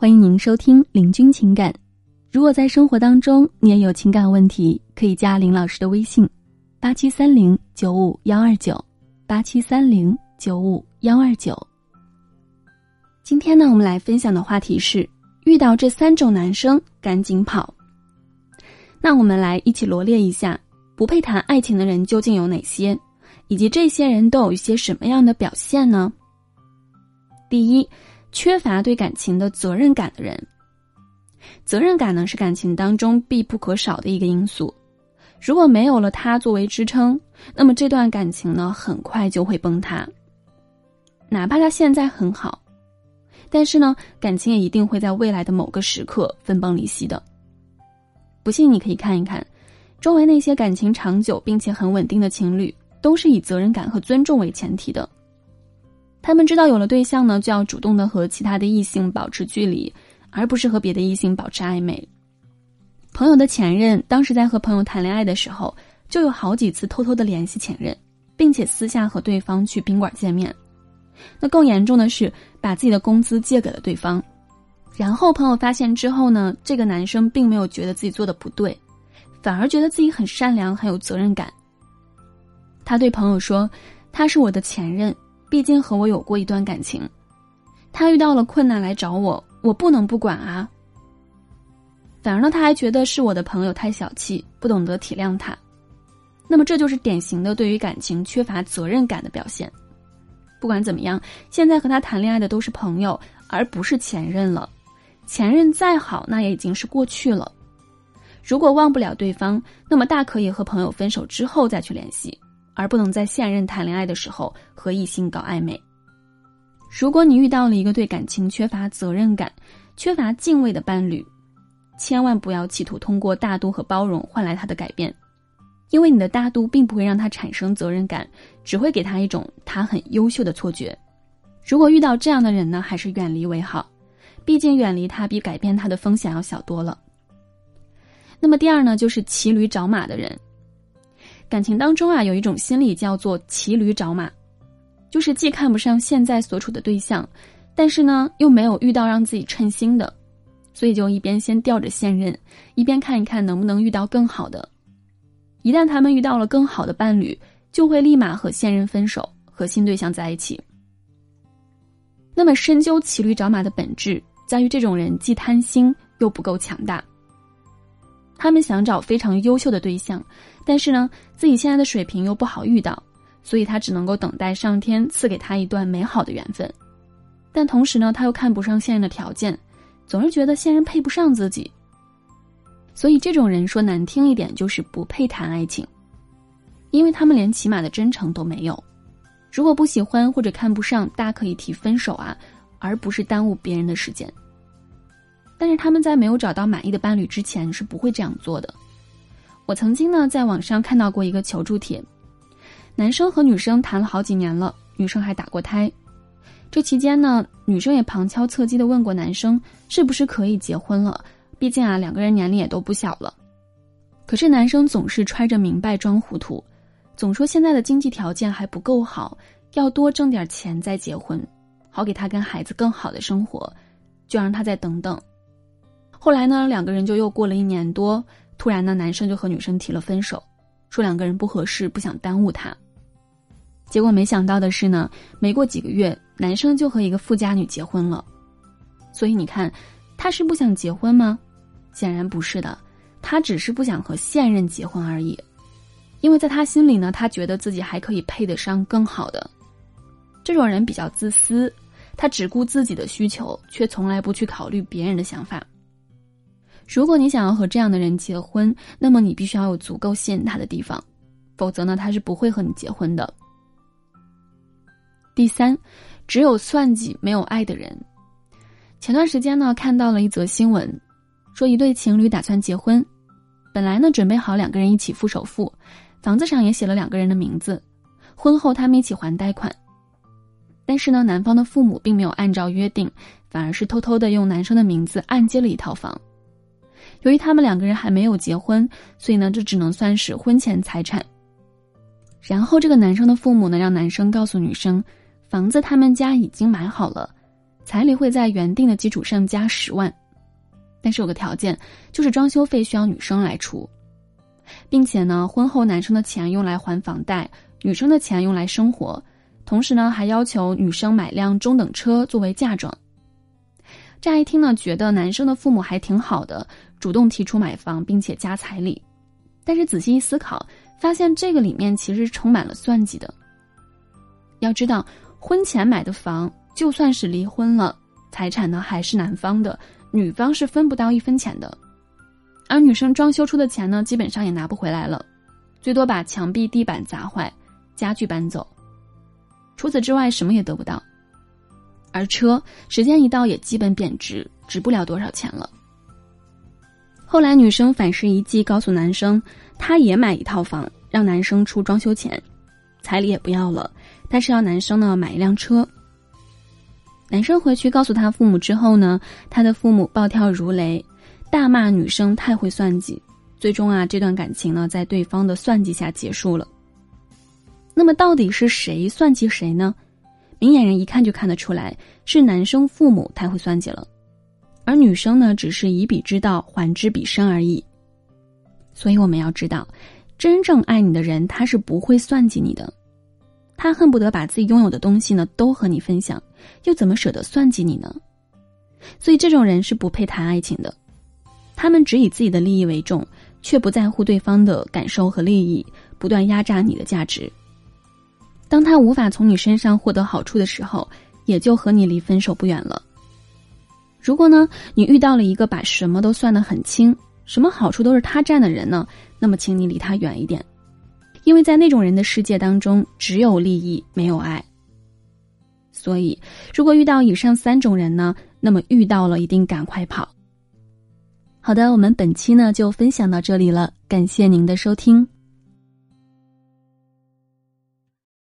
欢迎您收听《领军情感》。如果在生活当中你也有情感问题，可以加林老师的微信：八七三零九五幺二九，八七三零九五幺二九。今天呢，我们来分享的话题是：遇到这三种男生赶紧跑。那我们来一起罗列一下，不配谈爱情的人究竟有哪些，以及这些人都有一些什么样的表现呢？第一，缺乏对感情的责任感的人。责任感呢是感情当中必不可少的一个因素，如果没有了它作为支撑，那么这段感情呢很快就会崩塌。哪怕他现在很好，但是呢感情也一定会在未来的某个时刻分崩离析的。不信你可以看一看，周围那些感情长久并且很稳定的情侣，都是以责任感和尊重为前提的。他们知道有了对象呢，就要主动的和其他的异性保持距离，而不是和别的异性保持暧昧。朋友的前任当时在和朋友谈恋爱的时候，就有好几次偷偷的联系前任，并且私下和对方去宾馆见面。那更严重的是，把自己的工资借给了对方。然后朋友发现之后呢，这个男生并没有觉得自己做的不对，反而觉得自己很善良，很有责任感。他对朋友说：“他是我的前任。”毕竟和我有过一段感情，他遇到了困难来找我，我不能不管啊。反而呢，他还觉得是我的朋友太小气，不懂得体谅他。那么这就是典型的对于感情缺乏责任感的表现。不管怎么样，现在和他谈恋爱的都是朋友，而不是前任了。前任再好，那也已经是过去了。如果忘不了对方，那么大可以和朋友分手之后再去联系。而不能在现任谈恋爱的时候和异性搞暧昧。如果你遇到了一个对感情缺乏责任感、缺乏敬畏的伴侣，千万不要企图通过大度和包容换来他的改变，因为你的大度并不会让他产生责任感，只会给他一种他很优秀的错觉。如果遇到这样的人呢，还是远离为好，毕竟远离他比改变他的风险要小多了。那么第二呢，就是骑驴找马的人。感情当中啊，有一种心理叫做骑驴找马，就是既看不上现在所处的对象，但是呢又没有遇到让自己称心的，所以就一边先吊着现任，一边看一看能不能遇到更好的。一旦他们遇到了更好的伴侣，就会立马和现任分手，和新对象在一起。那么深究骑驴找马的本质，在于这种人既贪心又不够强大。他们想找非常优秀的对象，但是呢，自己现在的水平又不好遇到，所以他只能够等待上天赐给他一段美好的缘分。但同时呢，他又看不上现任的条件，总是觉得现任配不上自己。所以这种人说难听一点，就是不配谈爱情，因为他们连起码的真诚都没有。如果不喜欢或者看不上，大可以提分手啊，而不是耽误别人的时间。但是他们在没有找到满意的伴侣之前是不会这样做的。我曾经呢在网上看到过一个求助帖，男生和女生谈了好几年了，女生还打过胎。这期间呢，女生也旁敲侧击的问过男生是不是可以结婚了，毕竟啊两个人年龄也都不小了。可是男生总是揣着明白装糊涂，总说现在的经济条件还不够好，要多挣点钱再结婚，好给他跟孩子更好的生活，就让他再等等。后来呢，两个人就又过了一年多，突然呢，男生就和女生提了分手，说两个人不合适，不想耽误他。结果没想到的是呢，没过几个月，男生就和一个富家女结婚了。所以你看，他是不想结婚吗？显然不是的，他只是不想和现任结婚而已。因为在他心里呢，他觉得自己还可以配得上更好的。这种人比较自私，他只顾自己的需求，却从来不去考虑别人的想法。如果你想要和这样的人结婚，那么你必须要有足够吸引他的地方，否则呢，他是不会和你结婚的。第三，只有算计没有爱的人。前段时间呢，看到了一则新闻，说一对情侣打算结婚，本来呢准备好两个人一起付首付，房子上也写了两个人的名字，婚后他们一起还贷款。但是呢，男方的父母并没有按照约定，反而是偷偷的用男生的名字按揭了一套房。由于他们两个人还没有结婚，所以呢，这只能算是婚前财产。然后这个男生的父母呢，让男生告诉女生，房子他们家已经买好了，彩礼会在原定的基础上加十万，但是有个条件，就是装修费需要女生来出，并且呢，婚后男生的钱用来还房贷，女生的钱用来生活，同时呢，还要求女生买辆中等车作为嫁妆。乍一听呢，觉得男生的父母还挺好的，主动提出买房并且加彩礼，但是仔细一思考，发现这个里面其实充满了算计的。要知道，婚前买的房。就算是离婚了，财产呢还是男方的，女方是分不到一分钱的。而女生装修出的钱呢，基本上也拿不回来了，最多把墙壁、地板砸坏，家具搬走。除此之外，什么也得不到。而车，时间一到也基本贬值，值不了多少钱了。后来女生反噬一计，告诉男生，她也买一套房，让男生出装修钱，彩礼也不要了，但是要男生呢买一辆车。男生回去告诉他父母之后呢，他的父母暴跳如雷，大骂女生太会算计。最终啊，这段感情呢，在对方的算计下结束了。那么，到底是谁算计谁呢？明眼人一看就看得出来，是男生父母太会算计了，而女生呢，只是以彼之道还之彼身而已。所以，我们要知道，真正爱你的人，他是不会算计你的。他恨不得把自己拥有的东西呢都和你分享，又怎么舍得算计你呢？所以这种人是不配谈爱情的。他们只以自己的利益为重，却不在乎对方的感受和利益，不断压榨你的价值。当他无法从你身上获得好处的时候，也就和你离分手不远了。如果呢，你遇到了一个把什么都算得很清，什么好处都是他占的人呢，那么请你离他远一点。因为在那种人的世界当中，只有利益，没有爱。所以，如果遇到以上三种人呢，那么遇到了一定赶快跑。好的，我们本期呢就分享到这里了，感谢您的收听。